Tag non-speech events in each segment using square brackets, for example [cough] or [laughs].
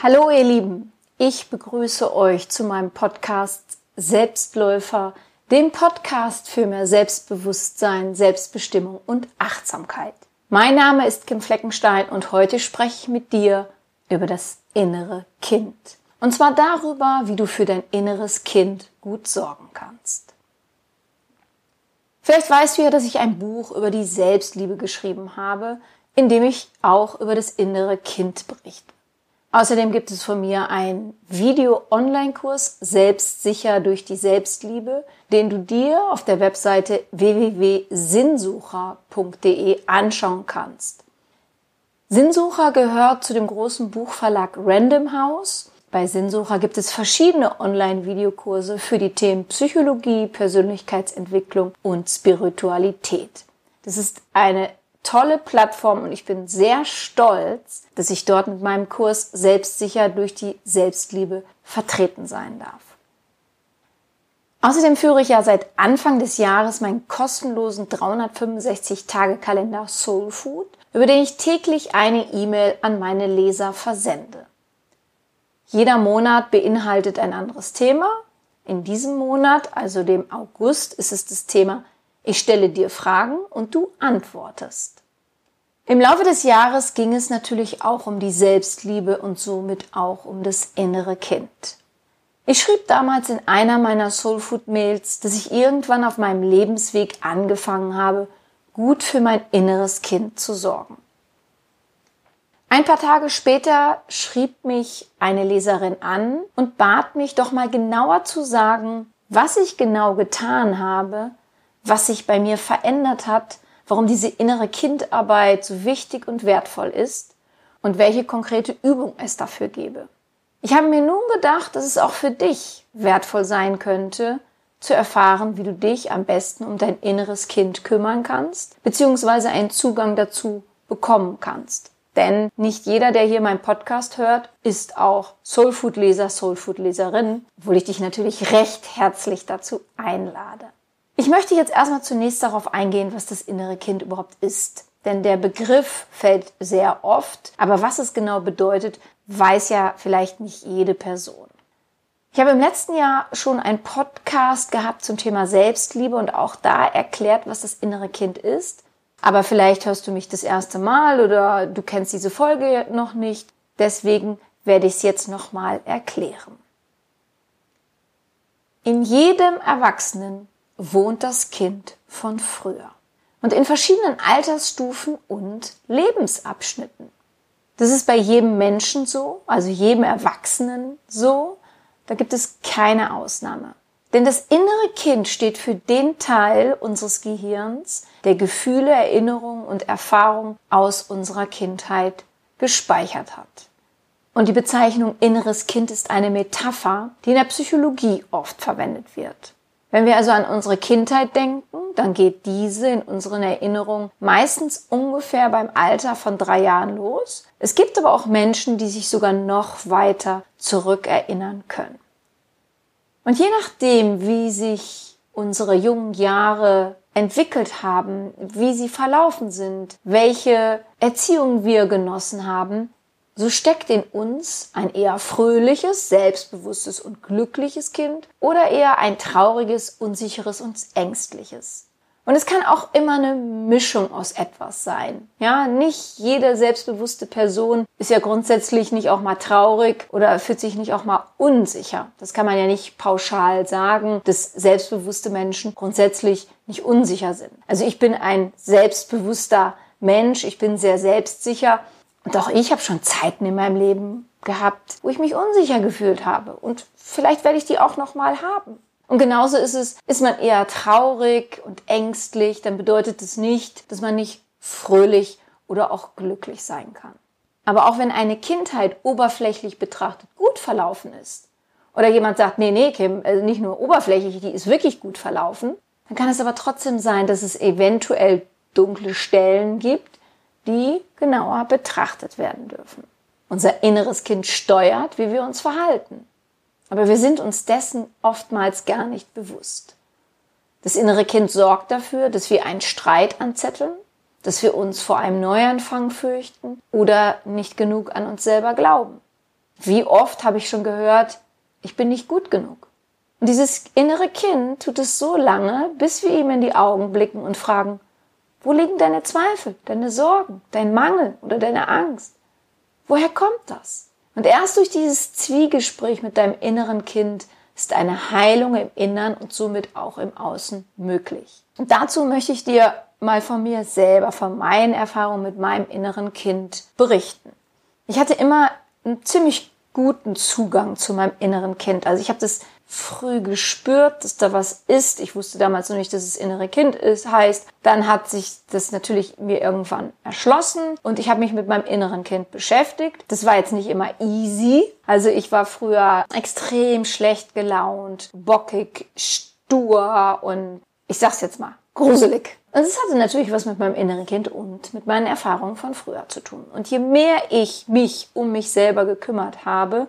Hallo ihr Lieben, ich begrüße euch zu meinem Podcast Selbstläufer, dem Podcast für mehr Selbstbewusstsein, Selbstbestimmung und Achtsamkeit. Mein Name ist Kim Fleckenstein und heute spreche ich mit dir über das innere Kind. Und zwar darüber, wie du für dein inneres Kind gut sorgen kannst. Vielleicht weißt du ja, dass ich ein Buch über die Selbstliebe geschrieben habe, in dem ich auch über das innere Kind berichte. Außerdem gibt es von mir einen Video-Online-Kurs Selbstsicher durch die Selbstliebe, den du dir auf der Webseite www.sinnsucher.de anschauen kannst. Sinnsucher gehört zu dem großen Buchverlag Random House. Bei Sinnsucher gibt es verschiedene Online-Videokurse für die Themen Psychologie, Persönlichkeitsentwicklung und Spiritualität. Das ist eine tolle Plattform und ich bin sehr stolz, dass ich dort mit meinem Kurs selbstsicher durch die Selbstliebe vertreten sein darf. Außerdem führe ich ja seit Anfang des Jahres meinen kostenlosen 365-Tage-Kalender Soul Food, über den ich täglich eine E-Mail an meine Leser versende. Jeder Monat beinhaltet ein anderes Thema. In diesem Monat, also dem August, ist es das Thema ich stelle dir Fragen und du antwortest. Im Laufe des Jahres ging es natürlich auch um die Selbstliebe und somit auch um das innere Kind. Ich schrieb damals in einer meiner Soulfood-Mails, dass ich irgendwann auf meinem Lebensweg angefangen habe, gut für mein inneres Kind zu sorgen. Ein paar Tage später schrieb mich eine Leserin an und bat mich doch mal genauer zu sagen, was ich genau getan habe, was sich bei mir verändert hat, warum diese innere Kindarbeit so wichtig und wertvoll ist und welche konkrete Übung es dafür gebe. Ich habe mir nun gedacht, dass es auch für dich wertvoll sein könnte, zu erfahren, wie du dich am besten um dein inneres Kind kümmern kannst, beziehungsweise einen Zugang dazu bekommen kannst. Denn nicht jeder, der hier meinen Podcast hört, ist auch Soulfood-Leser, Soulfood-Leserin, obwohl ich dich natürlich recht herzlich dazu einlade. Ich möchte jetzt erstmal zunächst darauf eingehen, was das innere Kind überhaupt ist. Denn der Begriff fällt sehr oft, aber was es genau bedeutet, weiß ja vielleicht nicht jede Person. Ich habe im letzten Jahr schon einen Podcast gehabt zum Thema Selbstliebe und auch da erklärt, was das innere Kind ist. Aber vielleicht hörst du mich das erste Mal oder du kennst diese Folge noch nicht. Deswegen werde ich es jetzt nochmal erklären. In jedem Erwachsenen wohnt das Kind von früher. Und in verschiedenen Altersstufen und Lebensabschnitten. Das ist bei jedem Menschen so, also jedem Erwachsenen so. Da gibt es keine Ausnahme. Denn das innere Kind steht für den Teil unseres Gehirns, der Gefühle, Erinnerungen und Erfahrungen aus unserer Kindheit gespeichert hat. Und die Bezeichnung inneres Kind ist eine Metapher, die in der Psychologie oft verwendet wird. Wenn wir also an unsere Kindheit denken, dann geht diese in unseren Erinnerungen meistens ungefähr beim Alter von drei Jahren los. Es gibt aber auch Menschen, die sich sogar noch weiter zurückerinnern können. Und je nachdem, wie sich unsere jungen Jahre entwickelt haben, wie sie verlaufen sind, welche Erziehung wir genossen haben, so steckt in uns ein eher fröhliches, selbstbewusstes und glückliches Kind oder eher ein trauriges, unsicheres und ängstliches. Und es kann auch immer eine Mischung aus etwas sein. Ja, nicht jede selbstbewusste Person ist ja grundsätzlich nicht auch mal traurig oder fühlt sich nicht auch mal unsicher. Das kann man ja nicht pauschal sagen, dass selbstbewusste Menschen grundsätzlich nicht unsicher sind. Also ich bin ein selbstbewusster Mensch, ich bin sehr selbstsicher und auch ich habe schon Zeiten in meinem Leben gehabt, wo ich mich unsicher gefühlt habe. Und vielleicht werde ich die auch noch mal haben. Und genauso ist es, ist man eher traurig und ängstlich, dann bedeutet es nicht, dass man nicht fröhlich oder auch glücklich sein kann. Aber auch wenn eine Kindheit oberflächlich betrachtet gut verlaufen ist, oder jemand sagt, nee, nee, Kim, also nicht nur oberflächlich, die ist wirklich gut verlaufen, dann kann es aber trotzdem sein, dass es eventuell dunkle Stellen gibt, die genauer betrachtet werden dürfen. Unser inneres Kind steuert, wie wir uns verhalten. Aber wir sind uns dessen oftmals gar nicht bewusst. Das innere Kind sorgt dafür, dass wir einen Streit anzetteln, dass wir uns vor einem Neuanfang fürchten oder nicht genug an uns selber glauben. Wie oft habe ich schon gehört, ich bin nicht gut genug. Und dieses innere Kind tut es so lange, bis wir ihm in die Augen blicken und fragen, wo liegen deine Zweifel, deine Sorgen, dein Mangel oder deine Angst? Woher kommt das? Und erst durch dieses Zwiegespräch mit deinem inneren Kind ist eine Heilung im Innern und somit auch im Außen möglich. Und dazu möchte ich dir mal von mir selber, von meinen Erfahrungen mit meinem inneren Kind berichten. Ich hatte immer einen ziemlich guten Zugang zu meinem inneren Kind. Also ich habe das früh gespürt, dass da was ist. Ich wusste damals noch nicht, dass es innere Kind ist, heißt. Dann hat sich das natürlich mir irgendwann erschlossen und ich habe mich mit meinem inneren Kind beschäftigt. Das war jetzt nicht immer easy. Also ich war früher extrem schlecht gelaunt, bockig, stur und ich sag's jetzt mal, gruselig. Und es hatte natürlich was mit meinem inneren Kind und mit meinen Erfahrungen von früher zu tun. Und je mehr ich mich um mich selber gekümmert habe,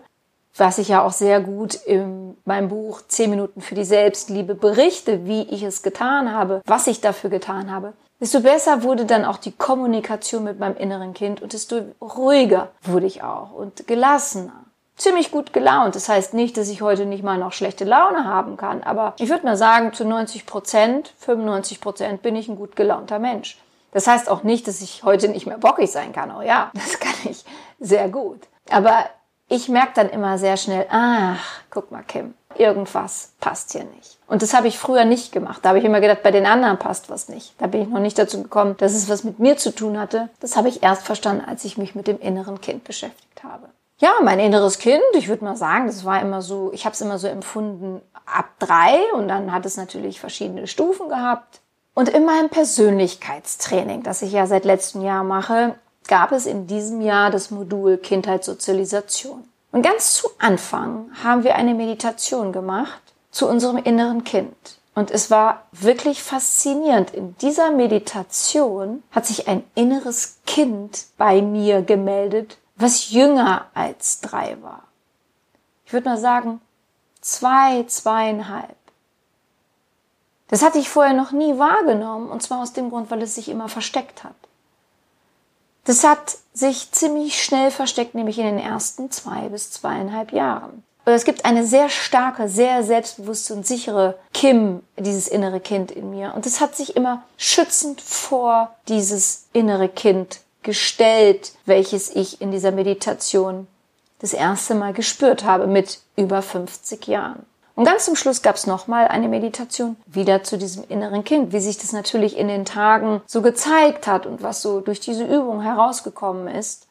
was ich ja auch sehr gut in meinem Buch 10 Minuten für die Selbstliebe berichte, wie ich es getan habe, was ich dafür getan habe, desto besser wurde dann auch die Kommunikation mit meinem inneren Kind und desto ruhiger wurde ich auch und gelassener. Ziemlich gut gelaunt. Das heißt nicht, dass ich heute nicht mal noch schlechte Laune haben kann, aber ich würde mal sagen, zu 90 Prozent, 95 Prozent bin ich ein gut gelaunter Mensch. Das heißt auch nicht, dass ich heute nicht mehr bockig sein kann. Oh ja, [laughs] das kann ich sehr gut. Aber ich merke dann immer sehr schnell, ach, guck mal, Kim, irgendwas passt hier nicht. Und das habe ich früher nicht gemacht. Da habe ich immer gedacht, bei den anderen passt was nicht. Da bin ich noch nicht dazu gekommen, dass es was mit mir zu tun hatte. Das habe ich erst verstanden, als ich mich mit dem inneren Kind beschäftigt habe. Ja, mein inneres Kind, ich würde mal sagen, das war immer so, ich habe es immer so empfunden ab drei und dann hat es natürlich verschiedene Stufen gehabt. Und in meinem Persönlichkeitstraining, das ich ja seit letztem Jahr mache, gab es in diesem Jahr das Modul Kindheitssozialisation. Und ganz zu Anfang haben wir eine Meditation gemacht zu unserem inneren Kind. Und es war wirklich faszinierend. In dieser Meditation hat sich ein inneres Kind bei mir gemeldet, was jünger als drei war. Ich würde mal sagen, zwei, zweieinhalb. Das hatte ich vorher noch nie wahrgenommen, und zwar aus dem Grund, weil es sich immer versteckt hat. Das hat sich ziemlich schnell versteckt, nämlich in den ersten zwei bis zweieinhalb Jahren. Es gibt eine sehr starke, sehr selbstbewusste und sichere Kim, dieses innere Kind in mir. Und es hat sich immer schützend vor dieses innere Kind gestellt, welches ich in dieser Meditation das erste Mal gespürt habe mit über 50 Jahren. Und ganz zum Schluss gab es nochmal eine Meditation wieder zu diesem inneren Kind, wie sich das natürlich in den Tagen so gezeigt hat und was so durch diese Übung herausgekommen ist.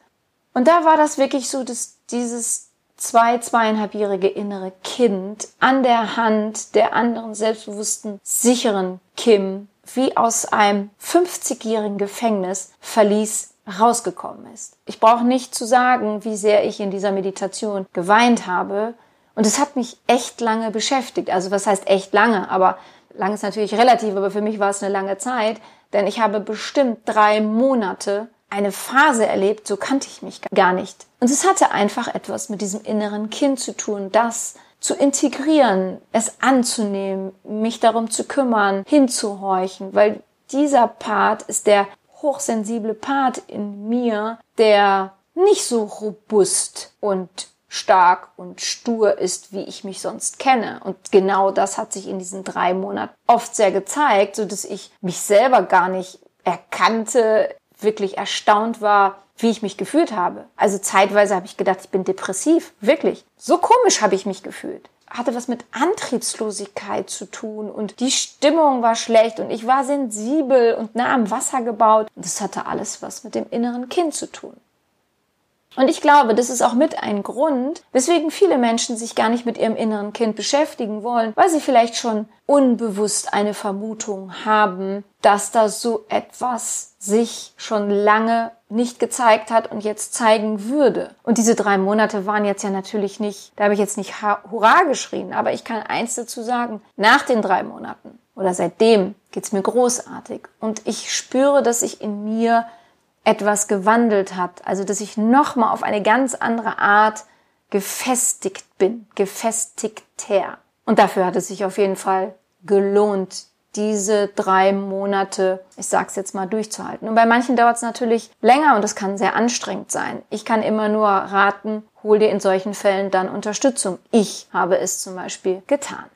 Und da war das wirklich so, dass dieses zwei, zweieinhalbjährige innere Kind an der Hand der anderen selbstbewussten, sicheren Kim wie aus einem 50-jährigen Gefängnis verließ rausgekommen ist. Ich brauche nicht zu sagen, wie sehr ich in dieser Meditation geweint habe, und es hat mich echt lange beschäftigt. Also was heißt echt lange? Aber lang ist natürlich relativ, aber für mich war es eine lange Zeit, denn ich habe bestimmt drei Monate eine Phase erlebt, so kannte ich mich gar nicht. Und es hatte einfach etwas mit diesem inneren Kind zu tun, das zu integrieren, es anzunehmen, mich darum zu kümmern, hinzuhorchen, weil dieser Part ist der hochsensible Part in mir, der nicht so robust und stark und stur ist, wie ich mich sonst kenne. Und genau das hat sich in diesen drei Monaten oft sehr gezeigt, so dass ich mich selber gar nicht erkannte, wirklich erstaunt war, wie ich mich gefühlt habe. Also zeitweise habe ich gedacht, ich bin depressiv. Wirklich. So komisch habe ich mich gefühlt. Hatte was mit Antriebslosigkeit zu tun und die Stimmung war schlecht und ich war sensibel und nah am Wasser gebaut. Das hatte alles was mit dem inneren Kind zu tun. Und ich glaube, das ist auch mit ein Grund, weswegen viele Menschen sich gar nicht mit ihrem inneren Kind beschäftigen wollen, weil sie vielleicht schon unbewusst eine Vermutung haben, dass da so etwas sich schon lange nicht gezeigt hat und jetzt zeigen würde. Und diese drei Monate waren jetzt ja natürlich nicht, da habe ich jetzt nicht Hurra geschrien, aber ich kann eins dazu sagen, nach den drei Monaten oder seitdem geht's mir großartig und ich spüre, dass ich in mir etwas gewandelt hat, also dass ich nochmal auf eine ganz andere Art gefestigt bin, gefestigter. Und dafür hat es sich auf jeden Fall gelohnt, diese drei Monate, ich sag's jetzt mal, durchzuhalten. Und bei manchen dauert es natürlich länger und es kann sehr anstrengend sein. Ich kann immer nur raten, hol dir in solchen Fällen dann Unterstützung. Ich habe es zum Beispiel getan.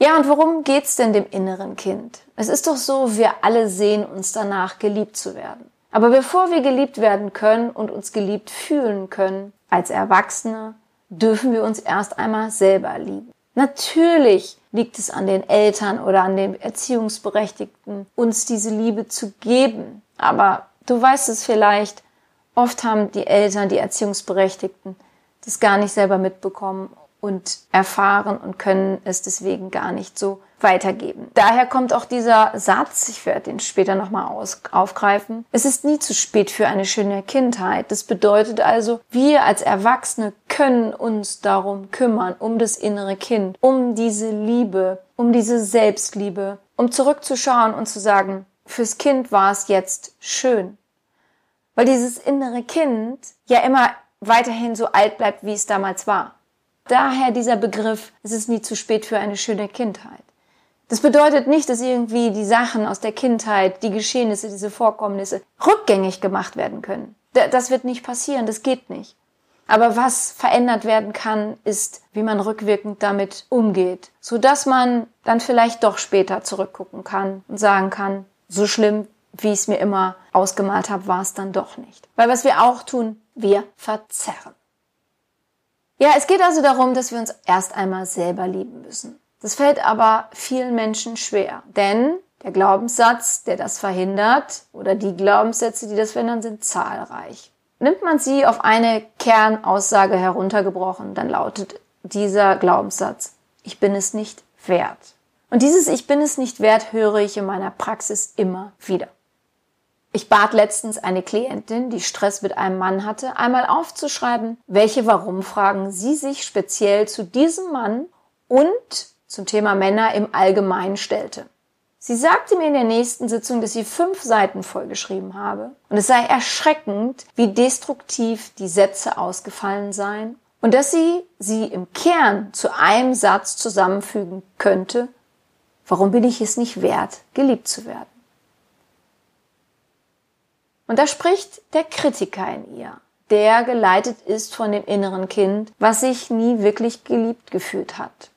Ja, und worum geht's denn dem inneren Kind? Es ist doch so, wir alle sehen uns danach, geliebt zu werden. Aber bevor wir geliebt werden können und uns geliebt fühlen können, als Erwachsene, dürfen wir uns erst einmal selber lieben. Natürlich liegt es an den Eltern oder an den Erziehungsberechtigten, uns diese Liebe zu geben. Aber du weißt es vielleicht, oft haben die Eltern, die Erziehungsberechtigten das gar nicht selber mitbekommen und erfahren und können es deswegen gar nicht so weitergeben. Daher kommt auch dieser Satz, ich werde den später nochmal aufgreifen, es ist nie zu spät für eine schöne Kindheit. Das bedeutet also, wir als Erwachsene können uns darum kümmern, um das innere Kind, um diese Liebe, um diese Selbstliebe, um zurückzuschauen und zu sagen, fürs Kind war es jetzt schön. Weil dieses innere Kind ja immer weiterhin so alt bleibt, wie es damals war. Daher dieser Begriff, es ist nie zu spät für eine schöne Kindheit. Das bedeutet nicht, dass irgendwie die Sachen aus der Kindheit, die Geschehnisse, diese Vorkommnisse rückgängig gemacht werden können. Das wird nicht passieren, das geht nicht. Aber was verändert werden kann, ist, wie man rückwirkend damit umgeht, so dass man dann vielleicht doch später zurückgucken kann und sagen kann, so schlimm, wie ich es mir immer ausgemalt habe, war es dann doch nicht. Weil was wir auch tun, wir verzerren. Ja, es geht also darum, dass wir uns erst einmal selber lieben müssen. Das fällt aber vielen Menschen schwer, denn der Glaubenssatz, der das verhindert, oder die Glaubenssätze, die das verhindern, sind zahlreich. Nimmt man sie auf eine Kernaussage heruntergebrochen, dann lautet dieser Glaubenssatz, ich bin es nicht wert. Und dieses Ich bin es nicht wert höre ich in meiner Praxis immer wieder. Ich bat letztens eine Klientin, die Stress mit einem Mann hatte, einmal aufzuschreiben, welche Warum-Fragen sie sich speziell zu diesem Mann und zum Thema Männer im Allgemeinen stellte. Sie sagte mir in der nächsten Sitzung, dass sie fünf Seiten vollgeschrieben habe und es sei erschreckend, wie destruktiv die Sätze ausgefallen seien und dass sie sie im Kern zu einem Satz zusammenfügen könnte, warum bin ich es nicht wert, geliebt zu werden? Und da spricht der Kritiker in ihr, der geleitet ist von dem inneren Kind, was sich nie wirklich geliebt gefühlt hat.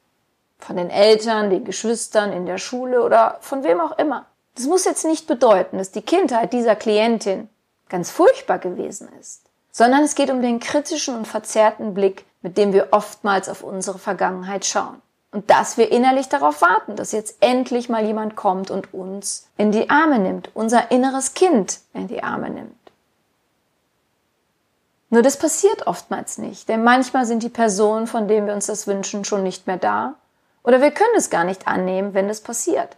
Von den Eltern, den Geschwistern, in der Schule oder von wem auch immer. Das muss jetzt nicht bedeuten, dass die Kindheit dieser Klientin ganz furchtbar gewesen ist, sondern es geht um den kritischen und verzerrten Blick, mit dem wir oftmals auf unsere Vergangenheit schauen. Und dass wir innerlich darauf warten, dass jetzt endlich mal jemand kommt und uns in die Arme nimmt, unser inneres Kind in die Arme nimmt. Nur das passiert oftmals nicht, denn manchmal sind die Personen, von denen wir uns das wünschen, schon nicht mehr da oder wir können es gar nicht annehmen, wenn es passiert.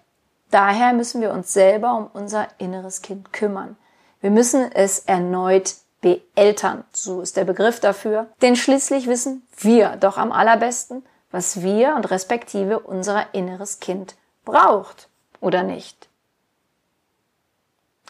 Daher müssen wir uns selber um unser inneres Kind kümmern. Wir müssen es erneut beeltern, so ist der Begriff dafür, denn schließlich wissen wir doch am allerbesten, was wir und respektive unser inneres Kind braucht oder nicht.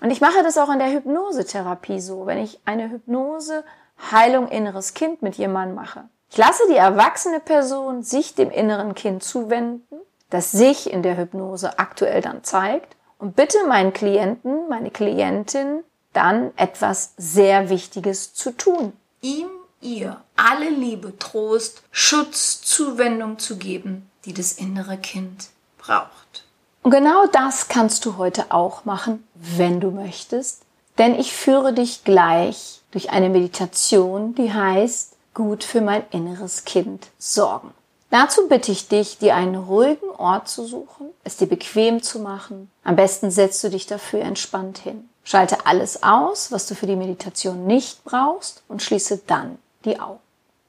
Und ich mache das auch in der Hypnosetherapie so, wenn ich eine Hypnose Heilung inneres Kind mit jemandem mache. Ich lasse die erwachsene Person sich dem inneren Kind zuwenden, das sich in der Hypnose aktuell dann zeigt und bitte meinen Klienten, meine Klientin dann etwas sehr Wichtiges zu tun. Ihm ihr alle Liebe, Trost, Schutz, Zuwendung zu geben, die das innere Kind braucht. Und genau das kannst du heute auch machen, wenn du möchtest, denn ich führe dich gleich durch eine Meditation, die heißt gut für mein inneres Kind sorgen. Dazu bitte ich dich, dir einen ruhigen Ort zu suchen, es dir bequem zu machen. Am besten setzt du dich dafür entspannt hin. Schalte alles aus, was du für die Meditation nicht brauchst und schließe dann die Augen.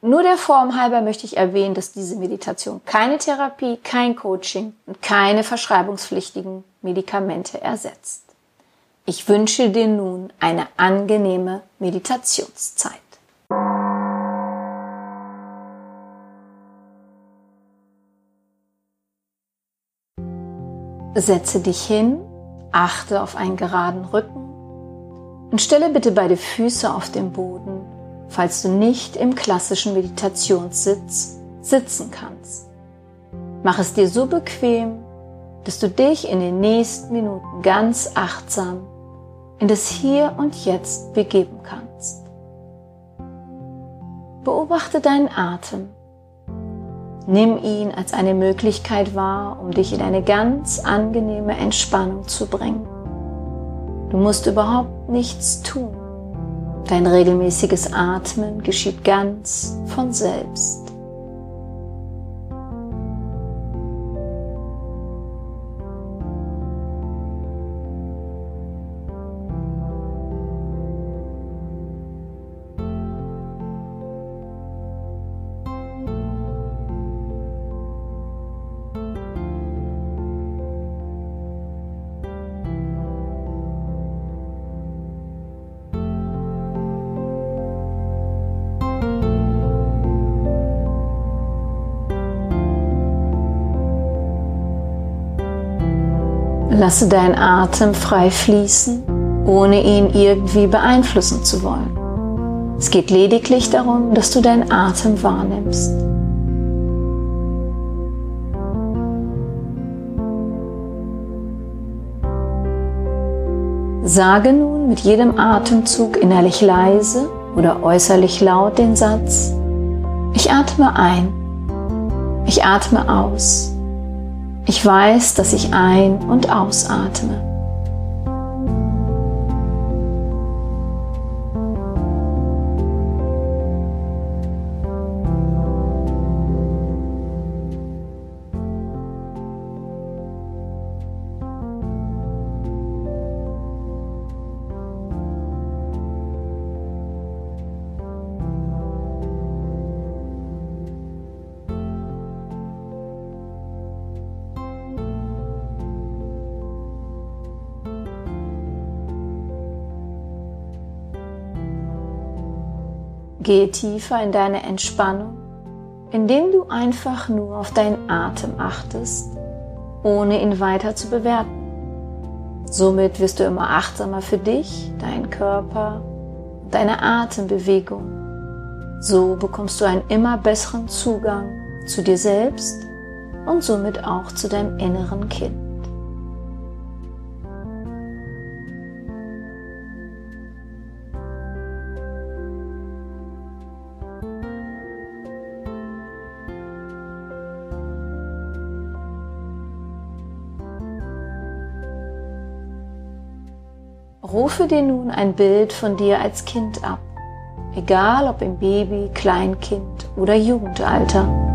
Nur der Form halber möchte ich erwähnen, dass diese Meditation keine Therapie, kein Coaching und keine verschreibungspflichtigen Medikamente ersetzt. Ich wünsche dir nun eine angenehme Meditationszeit. Setze dich hin, achte auf einen geraden Rücken und stelle bitte beide Füße auf den Boden falls du nicht im klassischen Meditationssitz sitzen kannst. Mach es dir so bequem, dass du dich in den nächsten Minuten ganz achtsam in das Hier und Jetzt begeben kannst. Beobachte deinen Atem. Nimm ihn als eine Möglichkeit wahr, um dich in eine ganz angenehme Entspannung zu bringen. Du musst überhaupt nichts tun. Dein regelmäßiges Atmen geschieht ganz von selbst. Lasse deinen Atem frei fließen, ohne ihn irgendwie beeinflussen zu wollen. Es geht lediglich darum, dass du deinen Atem wahrnimmst. Sage nun mit jedem Atemzug innerlich leise oder äußerlich laut den Satz, ich atme ein, ich atme aus. Ich weiß, dass ich ein- und ausatme. Gehe tiefer in deine Entspannung, indem du einfach nur auf deinen Atem achtest, ohne ihn weiter zu bewerten. Somit wirst du immer achtsamer für dich, deinen Körper deine Atembewegung. So bekommst du einen immer besseren Zugang zu dir selbst und somit auch zu deinem inneren Kind. Rufe dir nun ein Bild von dir als Kind ab, egal ob im Baby, Kleinkind oder Jugendalter.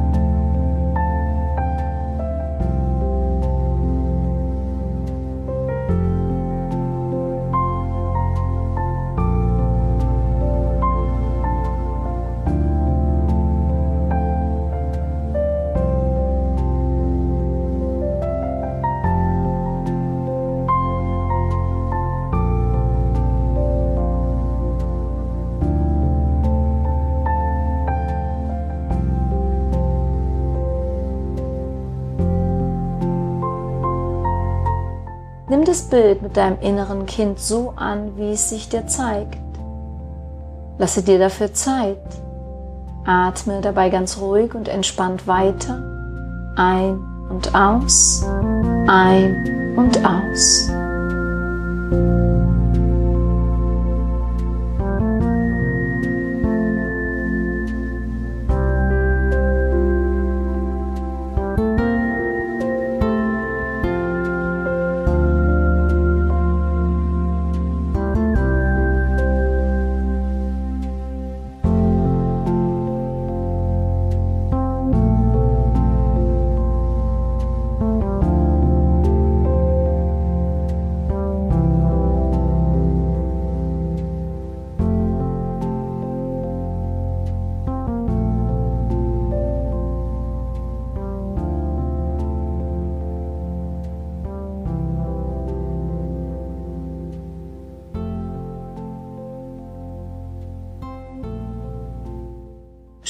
Das Bild mit deinem inneren Kind so an, wie es sich dir zeigt. Lasse dir dafür Zeit. Atme dabei ganz ruhig und entspannt weiter. Ein und aus, ein und aus.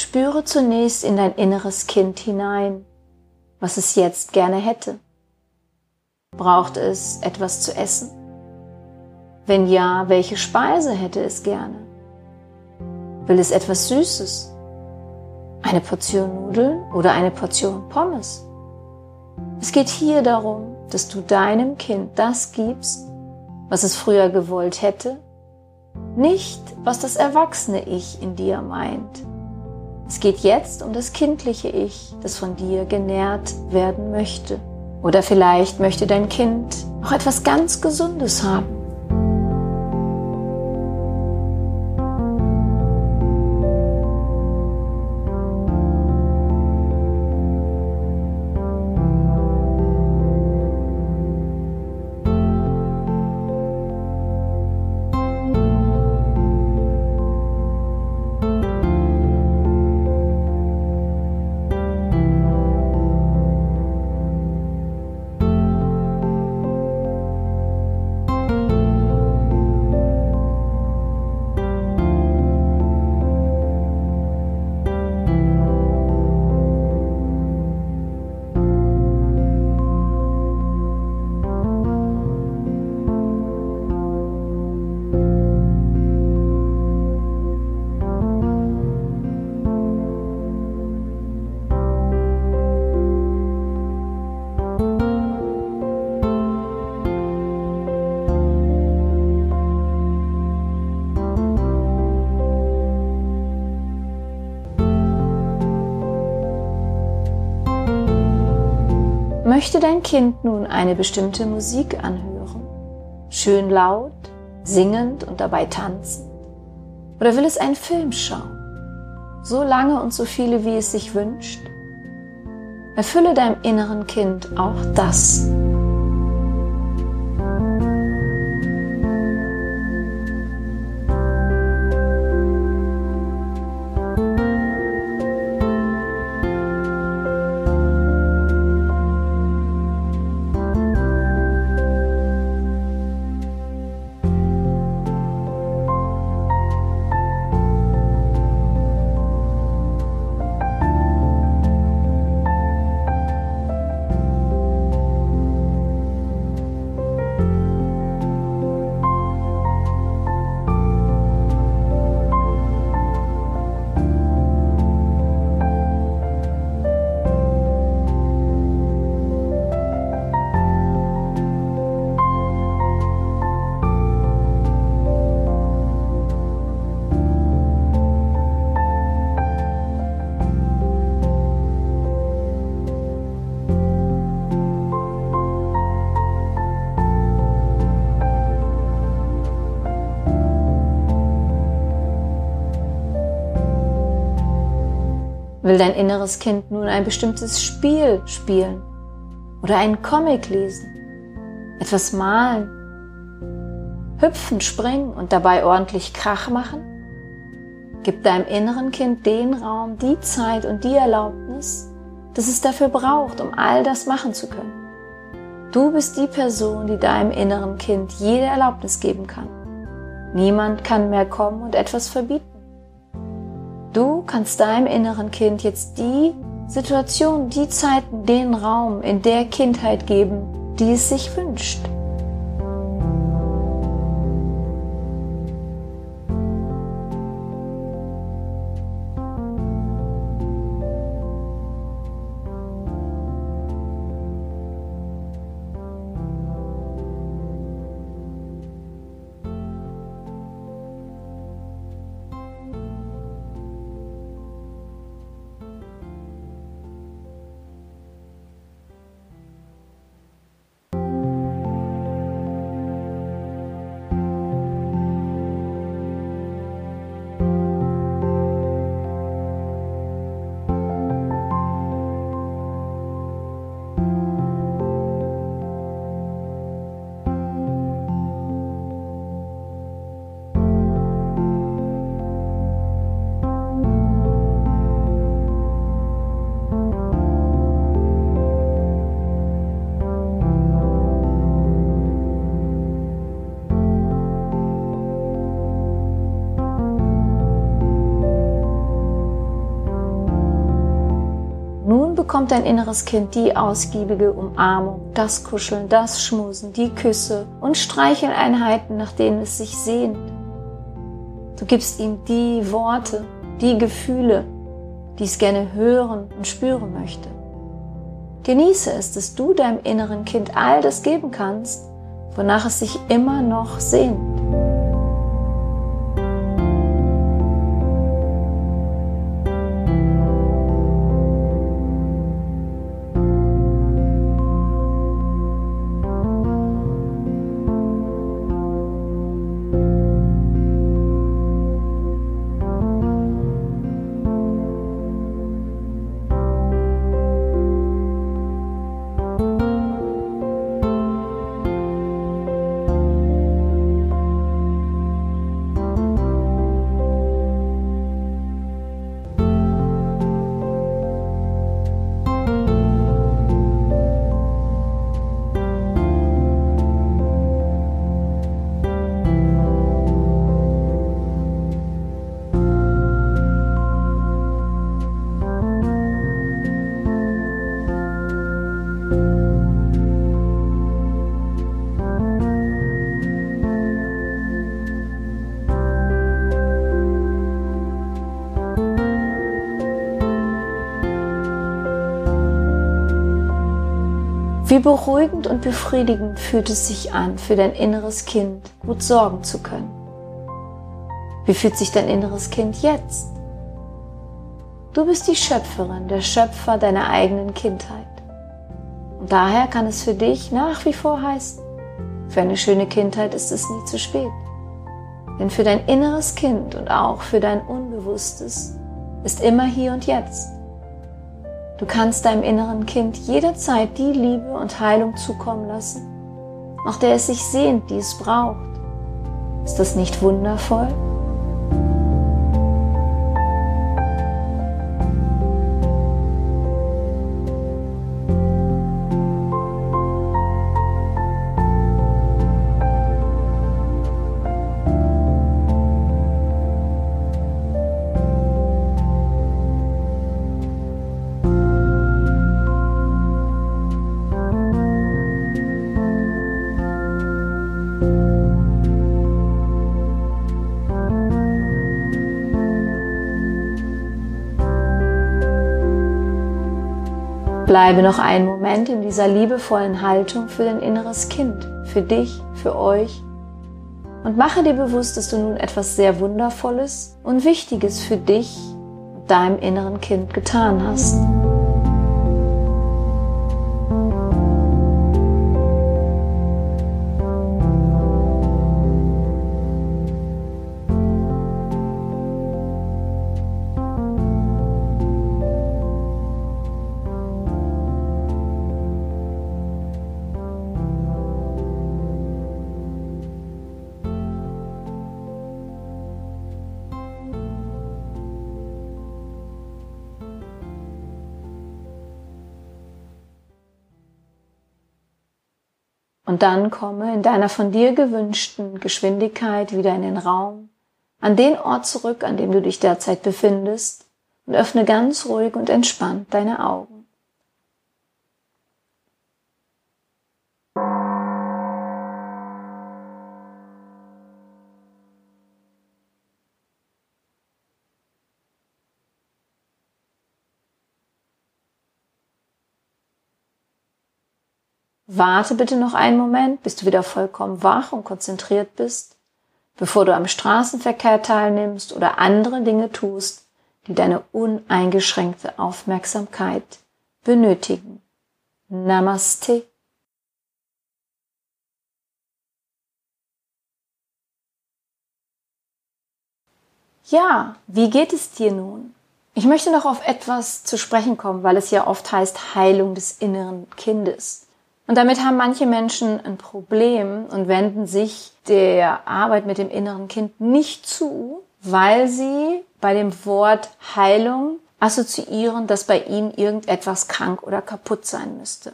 Spüre zunächst in dein inneres Kind hinein, was es jetzt gerne hätte. Braucht es etwas zu essen? Wenn ja, welche Speise hätte es gerne? Will es etwas Süßes? Eine Portion Nudeln oder eine Portion Pommes? Es geht hier darum, dass du deinem Kind das gibst, was es früher gewollt hätte, nicht was das erwachsene Ich in dir meint. Es geht jetzt um das kindliche Ich, das von dir genährt werden möchte. Oder vielleicht möchte dein Kind auch etwas ganz Gesundes haben. Möchte dein Kind nun eine bestimmte Musik anhören? Schön laut, singend und dabei tanzend? Oder will es einen Film schauen? So lange und so viele, wie es sich wünscht? Erfülle deinem inneren Kind auch das. Will dein inneres Kind nun ein bestimmtes Spiel spielen oder einen Comic lesen, etwas malen, hüpfen, springen und dabei ordentlich Krach machen? Gib deinem inneren Kind den Raum, die Zeit und die Erlaubnis, dass es dafür braucht, um all das machen zu können. Du bist die Person, die deinem inneren Kind jede Erlaubnis geben kann. Niemand kann mehr kommen und etwas verbieten. Du kannst deinem inneren Kind jetzt die Situation, die Zeiten, den Raum in der Kindheit geben, die es sich wünscht. Bekommt dein inneres Kind die ausgiebige Umarmung, das Kuscheln, das Schmusen, die Küsse und Streicheleinheiten, nach denen es sich sehnt. Du gibst ihm die Worte, die Gefühle, die es gerne hören und spüren möchte. Genieße es, dass du deinem inneren Kind all das geben kannst, wonach es sich immer noch sehnt. Wie beruhigend und befriedigend fühlt es sich an, für dein inneres Kind gut sorgen zu können. Wie fühlt sich dein inneres Kind jetzt? Du bist die Schöpferin, der Schöpfer deiner eigenen Kindheit. Und daher kann es für dich nach wie vor heißen, für eine schöne Kindheit ist es nie zu spät. Denn für dein inneres Kind und auch für dein Unbewusstes ist immer hier und jetzt Du kannst deinem inneren Kind jederzeit die Liebe und Heilung zukommen lassen, nach der es sich sehnt, die es braucht. Ist das nicht wundervoll? Bleibe noch einen Moment in dieser liebevollen Haltung für dein inneres Kind, für dich, für euch und mache dir bewusst, dass du nun etwas sehr Wundervolles und Wichtiges für dich deinem inneren Kind getan hast. Und dann komme in deiner von dir gewünschten Geschwindigkeit wieder in den Raum, an den Ort zurück, an dem du dich derzeit befindest, und öffne ganz ruhig und entspannt deine Augen. Warte bitte noch einen Moment, bis du wieder vollkommen wach und konzentriert bist, bevor du am Straßenverkehr teilnimmst oder andere Dinge tust, die deine uneingeschränkte Aufmerksamkeit benötigen. Namaste. Ja, wie geht es dir nun? Ich möchte noch auf etwas zu sprechen kommen, weil es ja oft heißt Heilung des inneren Kindes. Und damit haben manche Menschen ein Problem und wenden sich der Arbeit mit dem inneren Kind nicht zu, weil sie bei dem Wort Heilung assoziieren, dass bei ihnen irgendetwas krank oder kaputt sein müsste.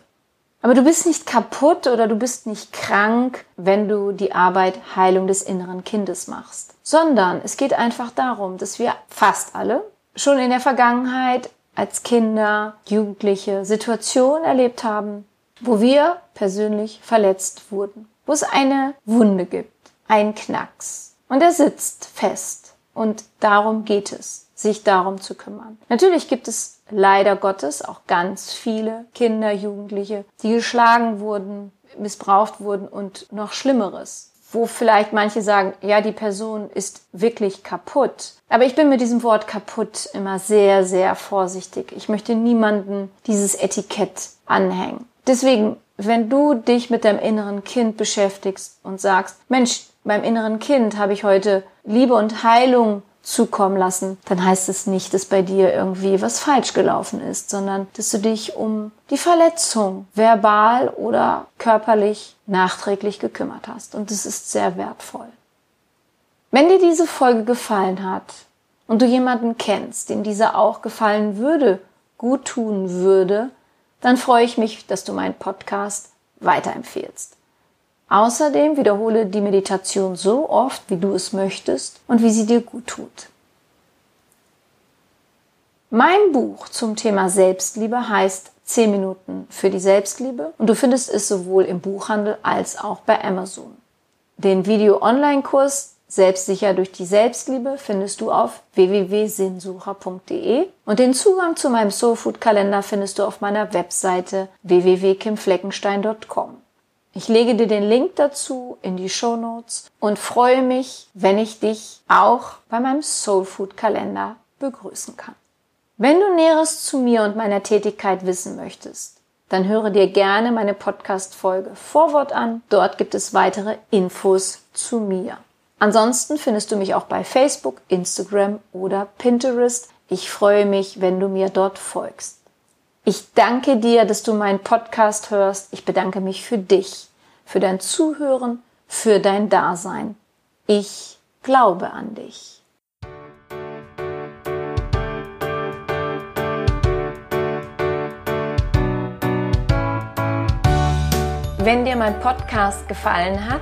Aber du bist nicht kaputt oder du bist nicht krank, wenn du die Arbeit Heilung des inneren Kindes machst, sondern es geht einfach darum, dass wir fast alle schon in der Vergangenheit als Kinder, Jugendliche Situationen erlebt haben, wo wir persönlich verletzt wurden, wo es eine Wunde gibt, einen Knacks und er sitzt fest und darum geht es. sich darum zu kümmern. Natürlich gibt es leider Gottes auch ganz viele Kinder, Jugendliche, die geschlagen wurden, missbraucht wurden und noch Schlimmeres wo vielleicht manche sagen, ja, die Person ist wirklich kaputt. Aber ich bin mit diesem Wort kaputt immer sehr, sehr vorsichtig. Ich möchte niemanden dieses Etikett anhängen. Deswegen, wenn du dich mit deinem inneren Kind beschäftigst und sagst, Mensch, beim inneren Kind habe ich heute Liebe und Heilung zukommen lassen, dann heißt es nicht, dass bei dir irgendwie was falsch gelaufen ist, sondern dass du dich um die Verletzung verbal oder körperlich nachträglich gekümmert hast. Und das ist sehr wertvoll. Wenn dir diese Folge gefallen hat und du jemanden kennst, dem diese auch gefallen würde, gut tun würde, dann freue ich mich, dass du meinen Podcast weiterempfehlst. Außerdem wiederhole die Meditation so oft, wie du es möchtest und wie sie dir gut tut. Mein Buch zum Thema Selbstliebe heißt 10 Minuten für die Selbstliebe und du findest es sowohl im Buchhandel als auch bei Amazon. Den Video-Online-Kurs Selbstsicher durch die Selbstliebe findest du auf www.sinnsucher.de und den Zugang zu meinem Soulfood-Kalender findest du auf meiner Webseite www.kimfleckenstein.com. Ich lege dir den Link dazu in die Show Notes und freue mich, wenn ich dich auch bei meinem Soul Food Kalender begrüßen kann. Wenn du Näheres zu mir und meiner Tätigkeit wissen möchtest, dann höre dir gerne meine Podcast-Folge Vorwort an. Dort gibt es weitere Infos zu mir. Ansonsten findest du mich auch bei Facebook, Instagram oder Pinterest. Ich freue mich, wenn du mir dort folgst. Ich danke dir, dass du meinen Podcast hörst. Ich bedanke mich für dich, für dein Zuhören, für dein Dasein. Ich glaube an dich. Wenn dir mein Podcast gefallen hat,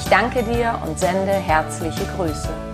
Ich danke dir und sende herzliche Grüße.